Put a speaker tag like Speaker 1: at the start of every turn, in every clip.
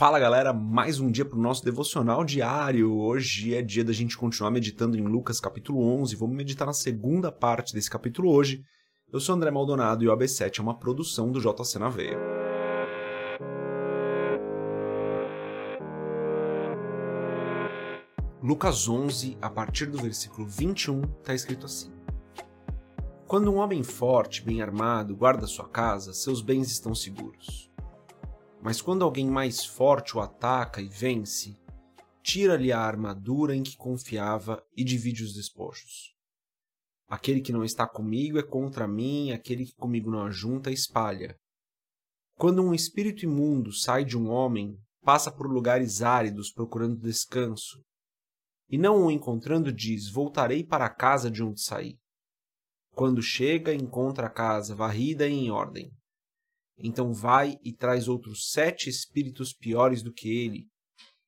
Speaker 1: Fala galera, mais um dia para o nosso devocional diário. Hoje é dia da gente continuar meditando em Lucas capítulo 11. Vamos meditar na segunda parte desse capítulo hoje. Eu sou André Maldonado e o AB7 é uma produção do JC na Veia. Lucas 11, a partir do versículo 21, está escrito assim: Quando um homem forte, bem armado, guarda sua casa, seus bens estão seguros. Mas quando alguém mais forte o ataca e vence, tira-lhe a armadura em que confiava e divide os despojos. Aquele que não está comigo é contra mim, aquele que comigo não ajunta espalha. Quando um espírito imundo sai de um homem, passa por lugares áridos procurando descanso, e não o encontrando diz: Voltarei para a casa de onde saí. Quando chega, encontra a casa varrida e em ordem. Então vai e traz outros sete espíritos piores do que ele,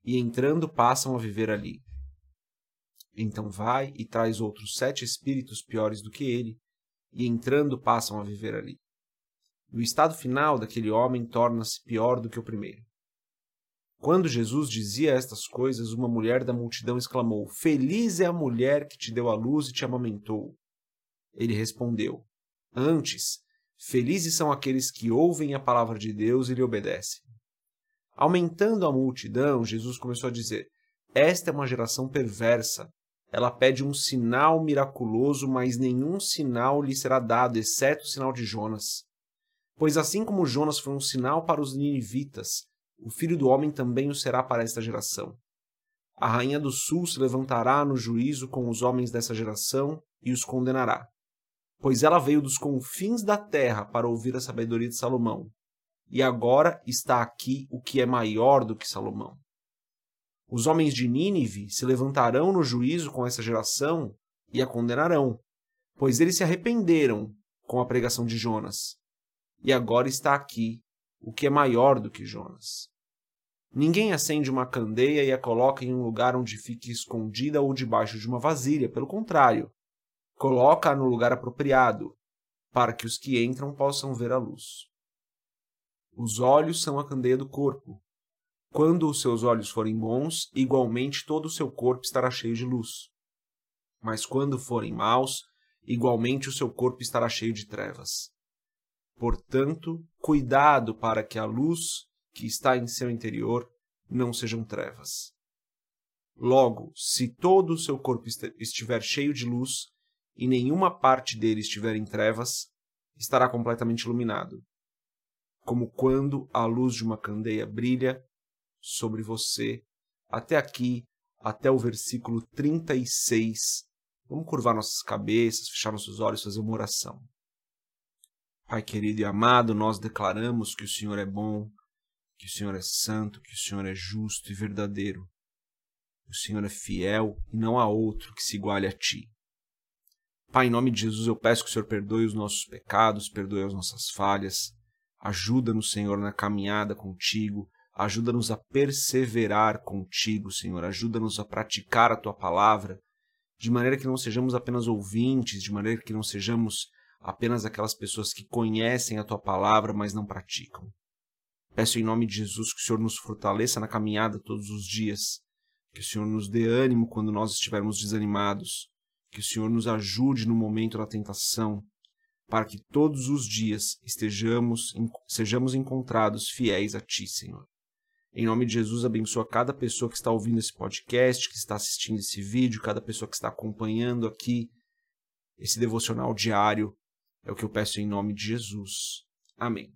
Speaker 1: e entrando passam a viver ali. Então vai e traz outros sete espíritos piores do que ele, e entrando passam a viver ali. E o estado final daquele homem torna-se pior do que o primeiro. Quando Jesus dizia estas coisas, uma mulher da multidão exclamou: Feliz é a mulher que te deu a luz e te amamentou. Ele respondeu: Antes, Felizes são aqueles que ouvem a palavra de Deus e lhe obedecem. Aumentando a multidão, Jesus começou a dizer: Esta é uma geração perversa. Ela pede um sinal miraculoso, mas nenhum sinal lhe será dado, exceto o sinal de Jonas. Pois assim como Jonas foi um sinal para os ninivitas, o filho do homem também o será para esta geração. A rainha do sul se levantará no juízo com os homens dessa geração e os condenará pois ela veio dos confins da terra para ouvir a sabedoria de Salomão. E agora está aqui o que é maior do que Salomão. Os homens de Nínive se levantarão no juízo com essa geração e a condenarão, pois eles se arrependeram com a pregação de Jonas. E agora está aqui o que é maior do que Jonas. Ninguém acende uma candeia e a coloca em um lugar onde fique escondida ou debaixo de uma vasilha, pelo contrário, Coloca-a no lugar apropriado, para que os que entram possam ver a luz. Os olhos são a candeia do corpo. Quando os seus olhos forem bons, igualmente todo o seu corpo estará cheio de luz. Mas quando forem maus, igualmente o seu corpo estará cheio de trevas. Portanto, cuidado para que a luz que está em seu interior não sejam trevas. Logo, se todo o seu corpo estiver cheio de luz, e nenhuma parte dele estiver em trevas, estará completamente iluminado. Como quando a luz de uma candeia brilha sobre você, até aqui, até o versículo 36. Vamos curvar nossas cabeças, fechar nossos olhos, fazer uma oração. Pai querido e amado, nós declaramos que o Senhor é bom, que o Senhor é santo, que o Senhor é justo e verdadeiro. O Senhor é fiel e não há outro que se iguale a ti. Pai, em nome de Jesus, eu peço que o Senhor perdoe os nossos pecados, perdoe as nossas falhas. Ajuda-nos, Senhor, na caminhada contigo. Ajuda-nos a perseverar contigo, Senhor. Ajuda-nos a praticar a tua palavra, de maneira que não sejamos apenas ouvintes, de maneira que não sejamos apenas aquelas pessoas que conhecem a tua palavra, mas não praticam. Peço em nome de Jesus que o Senhor nos fortaleça na caminhada todos os dias, que o Senhor nos dê ânimo quando nós estivermos desanimados, que o Senhor nos ajude no momento da tentação, para que todos os dias estejamos, sejamos encontrados fiéis a Ti, Senhor. Em nome de Jesus, abençoa cada pessoa que está ouvindo esse podcast, que está assistindo esse vídeo, cada pessoa que está acompanhando aqui esse devocional diário. É o que eu peço em nome de Jesus. Amém.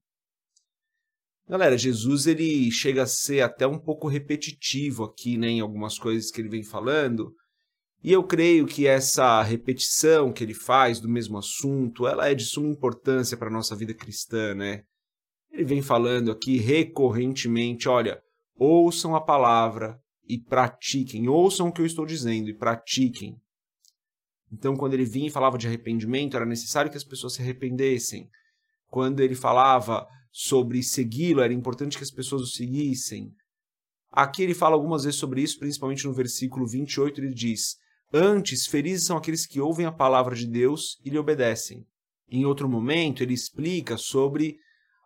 Speaker 1: Galera, Jesus ele chega a ser até um pouco repetitivo aqui, né, em algumas coisas que ele vem falando, e eu creio que essa repetição que ele faz do mesmo assunto, ela é de suma importância para a nossa vida cristã, né? Ele vem falando aqui recorrentemente, olha, ouçam a palavra e pratiquem, ouçam o que eu estou dizendo e pratiquem. Então, quando ele vinha e falava de arrependimento, era necessário que as pessoas se arrependessem. Quando ele falava sobre segui-lo, era importante que as pessoas o seguissem. Aqui ele fala algumas vezes sobre isso, principalmente no versículo 28, ele diz: Antes, felizes são aqueles que ouvem a palavra de Deus e lhe obedecem. Em outro momento, ele explica sobre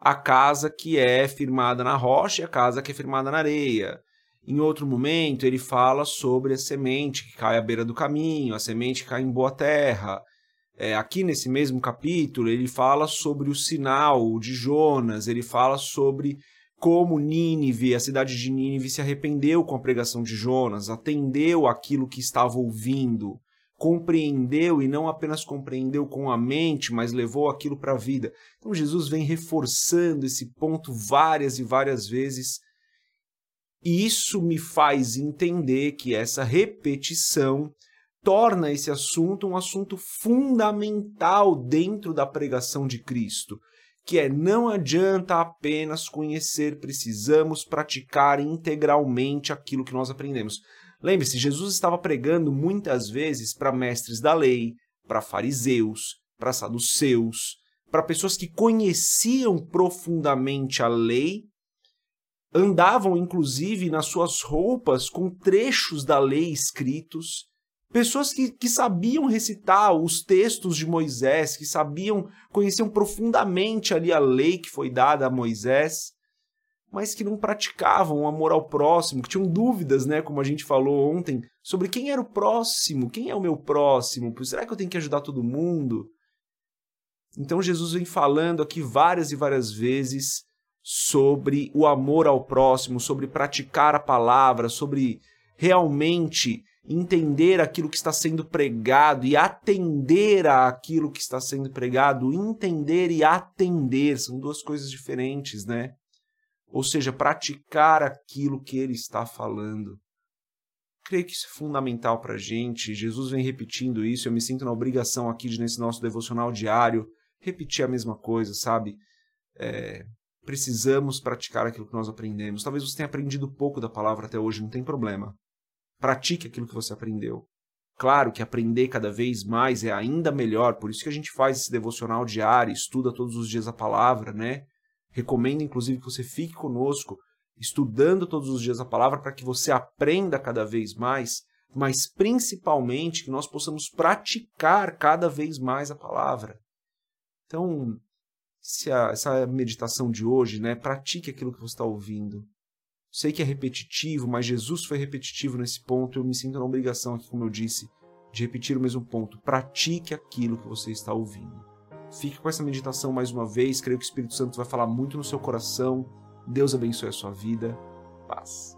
Speaker 1: a casa que é firmada na rocha e a casa que é firmada na areia. Em outro momento, ele fala sobre a semente que cai à beira do caminho, a semente que cai em boa terra. É, aqui nesse mesmo capítulo, ele fala sobre o sinal de Jonas, ele fala sobre como Nínive, a cidade de Nínive, se arrependeu com a pregação de Jonas, atendeu aquilo que estava ouvindo, compreendeu e não apenas compreendeu com a mente, mas levou aquilo para a vida. Então Jesus vem reforçando esse ponto várias e várias vezes. E isso me faz entender que essa repetição torna esse assunto um assunto fundamental dentro da pregação de Cristo, que é não adianta apenas conhecer, precisamos praticar integralmente aquilo que nós aprendemos. Lembre-se, Jesus estava pregando muitas vezes para mestres da lei, para fariseus, para saduceus, para pessoas que conheciam profundamente a lei, andavam inclusive nas suas roupas com trechos da lei escritos Pessoas que, que sabiam recitar os textos de Moisés, que sabiam, conheciam profundamente ali a lei que foi dada a Moisés, mas que não praticavam o amor ao próximo, que tinham dúvidas, né, como a gente falou ontem, sobre quem era o próximo, quem é o meu próximo, será que eu tenho que ajudar todo mundo? Então Jesus vem falando aqui várias e várias vezes sobre o amor ao próximo, sobre praticar a palavra, sobre realmente entender aquilo que está sendo pregado e atender àquilo que está sendo pregado, entender e atender são duas coisas diferentes, né? Ou seja, praticar aquilo que ele está falando. Creio que isso é fundamental para a gente. Jesus vem repetindo isso. Eu me sinto na obrigação aqui de, nesse nosso devocional diário, repetir a mesma coisa, sabe? É, precisamos praticar aquilo que nós aprendemos. Talvez você tenha aprendido pouco da palavra até hoje, não tem problema. Pratique aquilo que você aprendeu. Claro que aprender cada vez mais é ainda melhor, por isso que a gente faz esse devocional diário, estuda todos os dias a palavra, né? Recomendo inclusive que você fique conosco, estudando todos os dias a palavra para que você aprenda cada vez mais, mas principalmente que nós possamos praticar cada vez mais a palavra. Então, a, essa meditação de hoje, né, pratique aquilo que você está ouvindo. Sei que é repetitivo, mas Jesus foi repetitivo nesse ponto. Eu me sinto na obrigação aqui, como eu disse, de repetir o mesmo ponto. Pratique aquilo que você está ouvindo. Fique com essa meditação mais uma vez. Creio que o Espírito Santo vai falar muito no seu coração. Deus abençoe a sua vida. Paz.